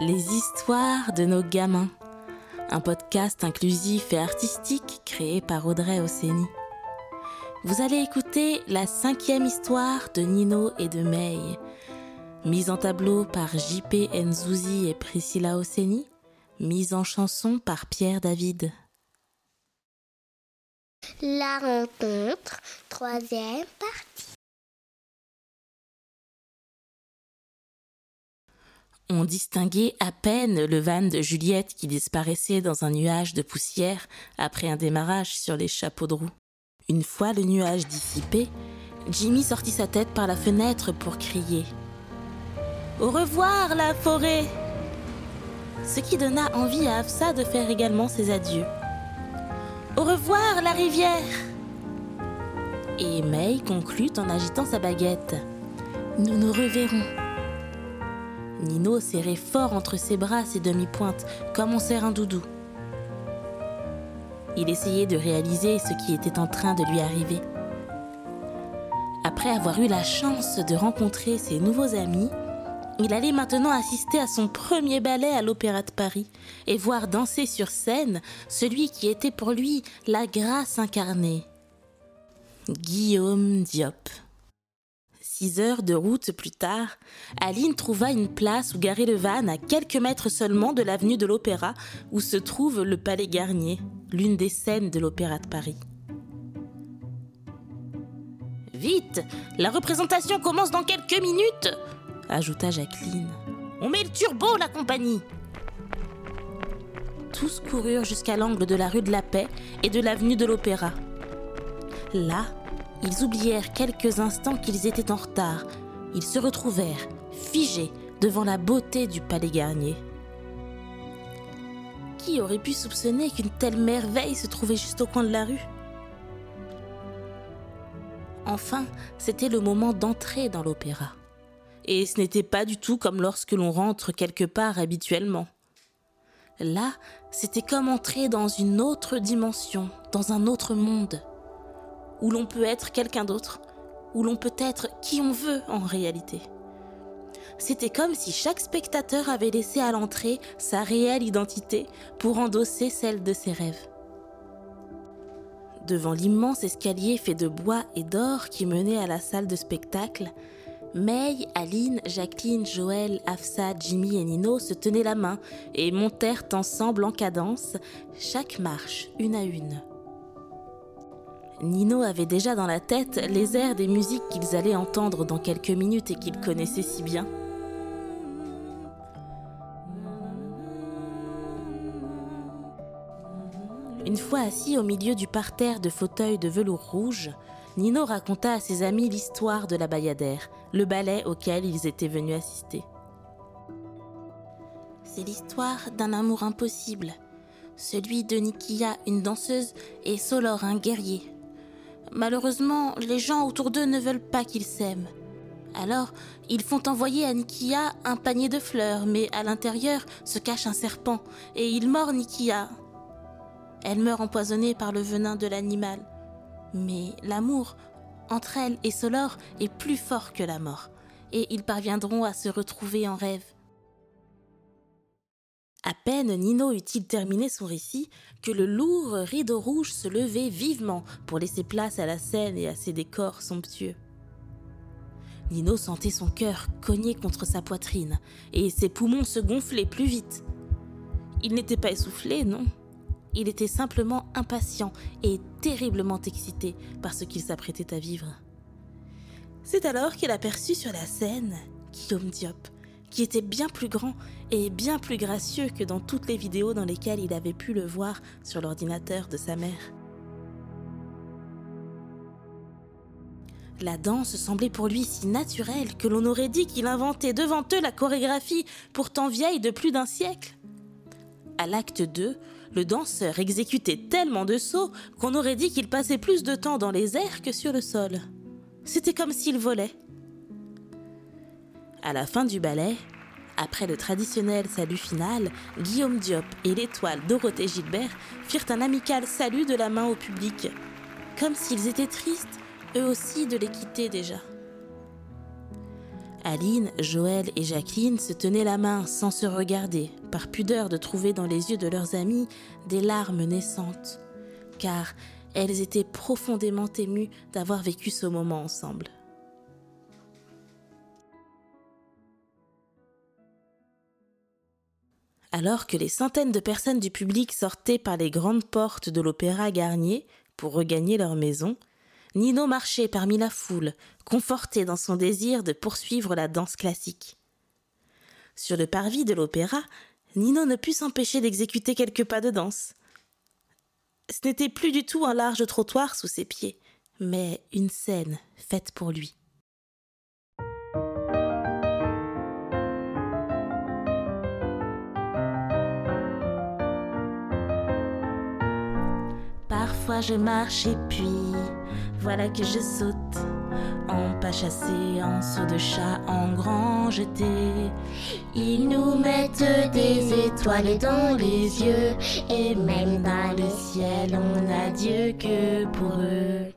Les histoires de nos gamins. Un podcast inclusif et artistique créé par Audrey Ossény. Vous allez écouter la cinquième histoire de Nino et de May, mise en tableau par JP Nzouzi et Priscilla Ossény, mise en chanson par Pierre David. La rencontre, troisième partie. On distinguait à peine le van de Juliette qui disparaissait dans un nuage de poussière après un démarrage sur les chapeaux de roue. Une fois le nuage dissipé, Jimmy sortit sa tête par la fenêtre pour crier Au revoir la forêt Ce qui donna envie à Afsa de faire également ses adieux. Au revoir la rivière Et May conclut en agitant sa baguette Nous nous reverrons. Nino serrait fort entre ses bras ses demi-pointes, comme on serre un doudou. Il essayait de réaliser ce qui était en train de lui arriver. Après avoir eu la chance de rencontrer ses nouveaux amis, il allait maintenant assister à son premier ballet à l'Opéra de Paris et voir danser sur scène celui qui était pour lui la grâce incarnée. Guillaume Diop. Six heures de route plus tard, Aline trouva une place où garer le van à quelques mètres seulement de l'avenue de l'Opéra où se trouve le Palais Garnier, l'une des scènes de l'Opéra de Paris. Vite La représentation commence dans quelques minutes ajouta Jacqueline. On met le turbo, la compagnie Tous coururent jusqu'à l'angle de la rue de la Paix et de l'avenue de l'Opéra. Là, ils oublièrent quelques instants qu'ils étaient en retard. Ils se retrouvèrent, figés, devant la beauté du palais Garnier. Qui aurait pu soupçonner qu'une telle merveille se trouvait juste au coin de la rue? Enfin, c'était le moment d'entrer dans l'opéra. Et ce n'était pas du tout comme lorsque l'on rentre quelque part habituellement. Là, c'était comme entrer dans une autre dimension, dans un autre monde où l'on peut être quelqu'un d'autre, où l'on peut être qui on veut en réalité. C'était comme si chaque spectateur avait laissé à l'entrée sa réelle identité pour endosser celle de ses rêves. Devant l'immense escalier fait de bois et d'or qui menait à la salle de spectacle, May, Aline, Jacqueline, Joël, Afsa, Jimmy et Nino se tenaient la main et montèrent ensemble en cadence, chaque marche, une à une. Nino avait déjà dans la tête les airs des musiques qu'ils allaient entendre dans quelques minutes et qu'ils connaissaient si bien. Une fois assis au milieu du parterre de fauteuils de velours rouge, Nino raconta à ses amis l'histoire de la Bayadère, le ballet auquel ils étaient venus assister. C'est l'histoire d'un amour impossible, celui de Nikia, une danseuse, et Solor, un guerrier. Malheureusement, les gens autour d'eux ne veulent pas qu'ils s'aiment. Alors, ils font envoyer à Nikia un panier de fleurs, mais à l'intérieur se cache un serpent, et il mord Nikia. Elle meurt empoisonnée par le venin de l'animal. Mais l'amour entre elle et Solor est plus fort que la mort, et ils parviendront à se retrouver en rêve. À peine Nino eut-il terminé son récit que le lourd rideau rouge se levait vivement pour laisser place à la scène et à ses décors somptueux. Nino sentait son cœur cogner contre sa poitrine et ses poumons se gonfler plus vite. Il n'était pas essoufflé, non. Il était simplement impatient et terriblement excité par ce qu'il s'apprêtait à vivre. C'est alors qu'il aperçut sur la scène Guillaume Diop, qui était bien plus grand et bien plus gracieux que dans toutes les vidéos dans lesquelles il avait pu le voir sur l'ordinateur de sa mère. La danse semblait pour lui si naturelle que l'on aurait dit qu'il inventait devant eux la chorégraphie pourtant vieille de plus d'un siècle. À l'acte 2, le danseur exécutait tellement de sauts qu'on aurait dit qu'il passait plus de temps dans les airs que sur le sol. C'était comme s'il volait. À la fin du ballet, après le traditionnel salut final, Guillaume Diop et l'étoile Dorothée Gilbert firent un amical salut de la main au public, comme s'ils étaient tristes, eux aussi, de les quitter déjà. Aline, Joël et Jacqueline se tenaient la main sans se regarder, par pudeur de trouver dans les yeux de leurs amis des larmes naissantes, car elles étaient profondément émues d'avoir vécu ce moment ensemble. Alors que les centaines de personnes du public sortaient par les grandes portes de l'opéra Garnier pour regagner leur maison, Nino marchait parmi la foule, conforté dans son désir de poursuivre la danse classique. Sur le parvis de l'opéra, Nino ne put s'empêcher d'exécuter quelques pas de danse. Ce n'était plus du tout un large trottoir sous ses pieds, mais une scène faite pour lui. Parfois je marche et puis voilà que je saute en pas chassé, en saut de chat, en grand jeté. Ils nous mettent des étoiles dans les yeux et même dans le ciel, on n'a Dieu que pour eux.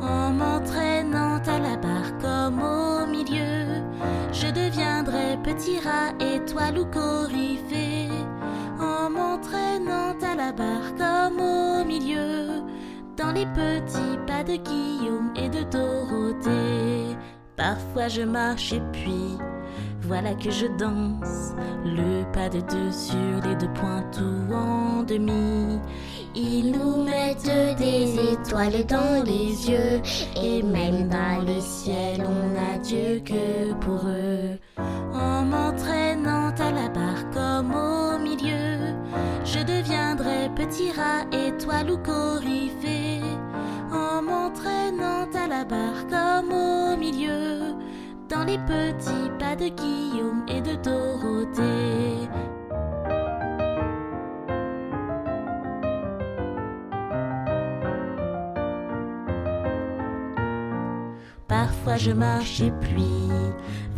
En m'entraînant à la barre comme au milieu, je deviendrai petit rat, étoile ou coryphée. Comme au milieu, dans les petits pas de Guillaume et de Dorothée. Parfois je marche et puis voilà que je danse, le pas de deux sur les deux pointes ou en demi. Ils nous mettent des étoiles dans les yeux et même dans le ciel, on n'a Dieu que pour eux. Petit rat, étoile ou coryphée. En m'entraînant à la barre comme au milieu, dans les petits pas de Guillaume et de Dorothée. Parfois je marche et puis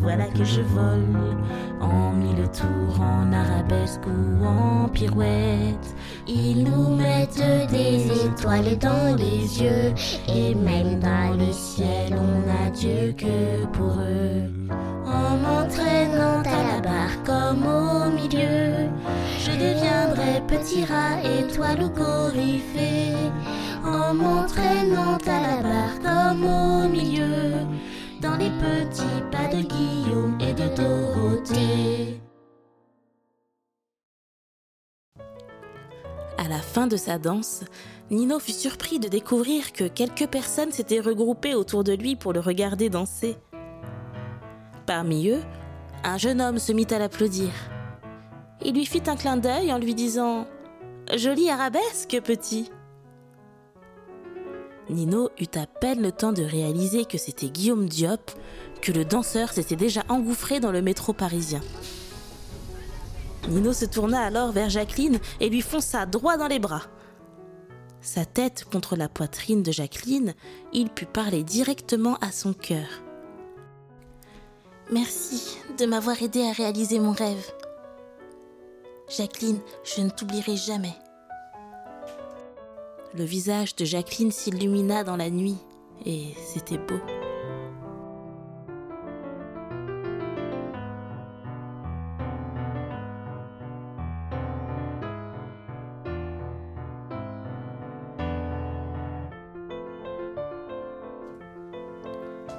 voilà que je vole en mille tours, en arabesque ou en pirouette. Ils nous mettent des étoiles dans les yeux et même dans le ciel, on n'a Dieu que pour eux. En m'entraînant à la barre comme au milieu, je deviendrai petit rat, étoile ou coryphée. En m'entraînant à la barre comme au milieu, dans les petits pas de Guillaume et de Dorothée. À la fin de sa danse, Nino fut surpris de découvrir que quelques personnes s'étaient regroupées autour de lui pour le regarder danser. Parmi eux, un jeune homme se mit à l'applaudir. Il lui fit un clin d'œil en lui disant Jolie arabesque, petit. Nino eut à peine le temps de réaliser que c'était Guillaume Diop, que le danseur s'était déjà engouffré dans le métro parisien. Nino se tourna alors vers Jacqueline et lui fonça droit dans les bras. Sa tête contre la poitrine de Jacqueline, il put parler directement à son cœur. Merci de m'avoir aidé à réaliser mon rêve. Jacqueline, je ne t'oublierai jamais. Le visage de Jacqueline s'illumina dans la nuit, et c'était beau.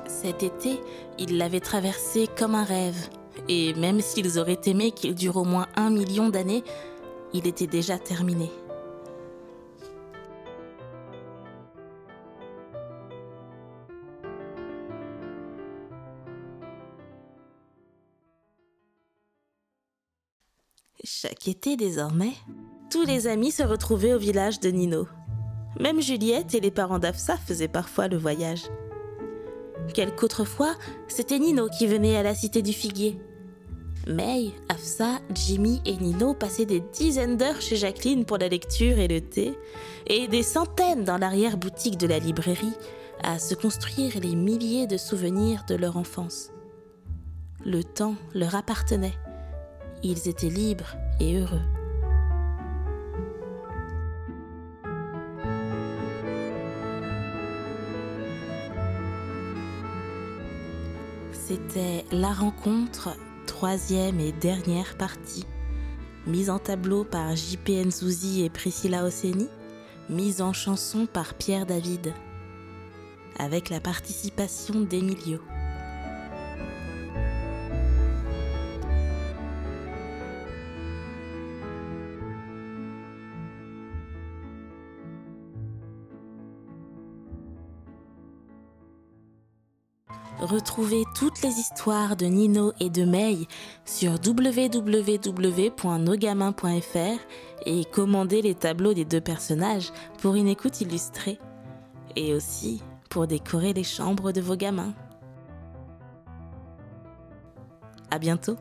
Cet été, ils l'avaient traversé comme un rêve, et même s'ils auraient aimé qu'il dure au moins un million d'années, il était déjà terminé. Été désormais, tous les amis se retrouvaient au village de Nino. Même Juliette et les parents d'Afsa faisaient parfois le voyage. Quelquefois, c'était Nino qui venait à la cité du figuier. May, Afsa, Jimmy et Nino passaient des dizaines d'heures chez Jacqueline pour la lecture et le thé, et des centaines dans l'arrière-boutique de la librairie à se construire les milliers de souvenirs de leur enfance. Le temps leur appartenait. Ils étaient libres heureux. C'était La rencontre, troisième et dernière partie. Mise en tableau par JP Nzouzi et Priscilla Osseni. Mise en chanson par Pierre David. Avec la participation d'Emilio. Retrouvez toutes les histoires de Nino et de Mei sur www.nogamins.fr et commandez les tableaux des deux personnages pour une écoute illustrée et aussi pour décorer les chambres de vos gamins. À bientôt!